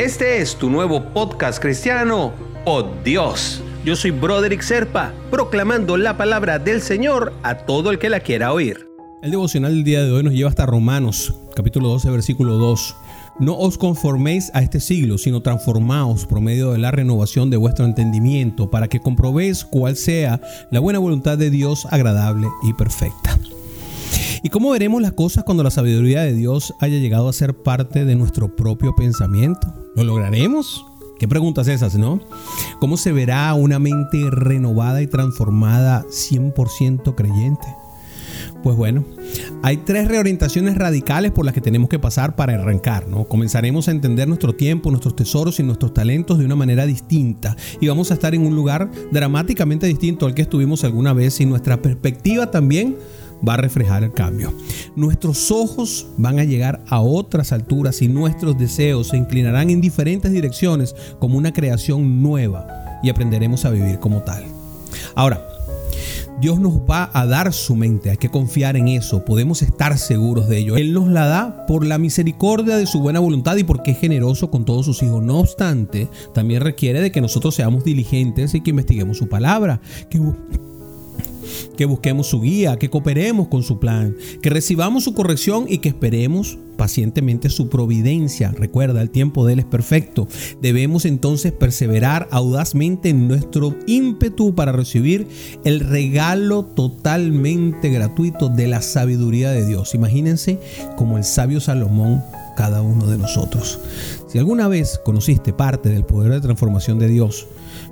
Este es tu nuevo podcast cristiano, Oh Dios. Yo soy Broderick Serpa, proclamando la palabra del Señor a todo el que la quiera oír. El devocional del día de hoy nos lleva hasta Romanos, capítulo 12, versículo 2. No os conforméis a este siglo, sino transformaos por medio de la renovación de vuestro entendimiento, para que comprobéis cuál sea la buena voluntad de Dios agradable y perfecta. ¿Y cómo veremos las cosas cuando la sabiduría de Dios haya llegado a ser parte de nuestro propio pensamiento? ¿Lo lograremos? ¿Qué preguntas esas, no? ¿Cómo se verá una mente renovada y transformada 100% creyente? Pues bueno, hay tres reorientaciones radicales por las que tenemos que pasar para arrancar, ¿no? Comenzaremos a entender nuestro tiempo, nuestros tesoros y nuestros talentos de una manera distinta y vamos a estar en un lugar dramáticamente distinto al que estuvimos alguna vez y nuestra perspectiva también va a reflejar el cambio. Nuestros ojos van a llegar a otras alturas y nuestros deseos se inclinarán en diferentes direcciones como una creación nueva y aprenderemos a vivir como tal. Ahora, Dios nos va a dar su mente, hay que confiar en eso, podemos estar seguros de ello. Él nos la da por la misericordia de su buena voluntad y porque es generoso con todos sus hijos. No obstante, también requiere de que nosotros seamos diligentes y que investiguemos su palabra, que busquemos su guía, que cooperemos con su plan, que recibamos su corrección y que esperemos pacientemente su providencia. Recuerda, el tiempo de Él es perfecto. Debemos entonces perseverar audazmente en nuestro ímpetu para recibir el regalo totalmente gratuito de la sabiduría de Dios. Imagínense como el sabio Salomón cada uno de nosotros. Si alguna vez conociste parte del poder de transformación de Dios,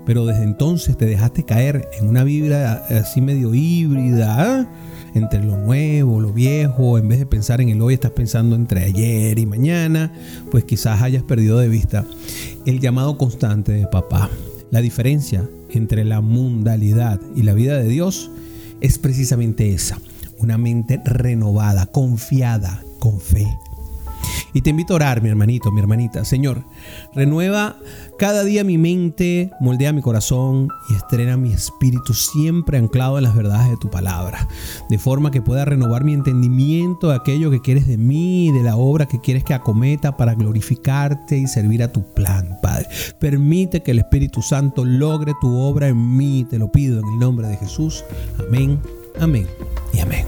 pero desde entonces te dejaste caer en una vibra así medio híbrida, entre lo nuevo, lo viejo, en vez de pensar en el hoy, estás pensando entre ayer y mañana, pues quizás hayas perdido de vista el llamado constante de papá. La diferencia entre la mundalidad y la vida de Dios es precisamente esa, una mente renovada, confiada, con fe, y te invito a orar, mi hermanito, mi hermanita. Señor, renueva cada día mi mente, moldea mi corazón y estrena mi espíritu siempre anclado en las verdades de tu palabra. De forma que pueda renovar mi entendimiento de aquello que quieres de mí y de la obra que quieres que acometa para glorificarte y servir a tu plan, Padre. Permite que el Espíritu Santo logre tu obra en mí. Te lo pido en el nombre de Jesús. Amén, amén y amén.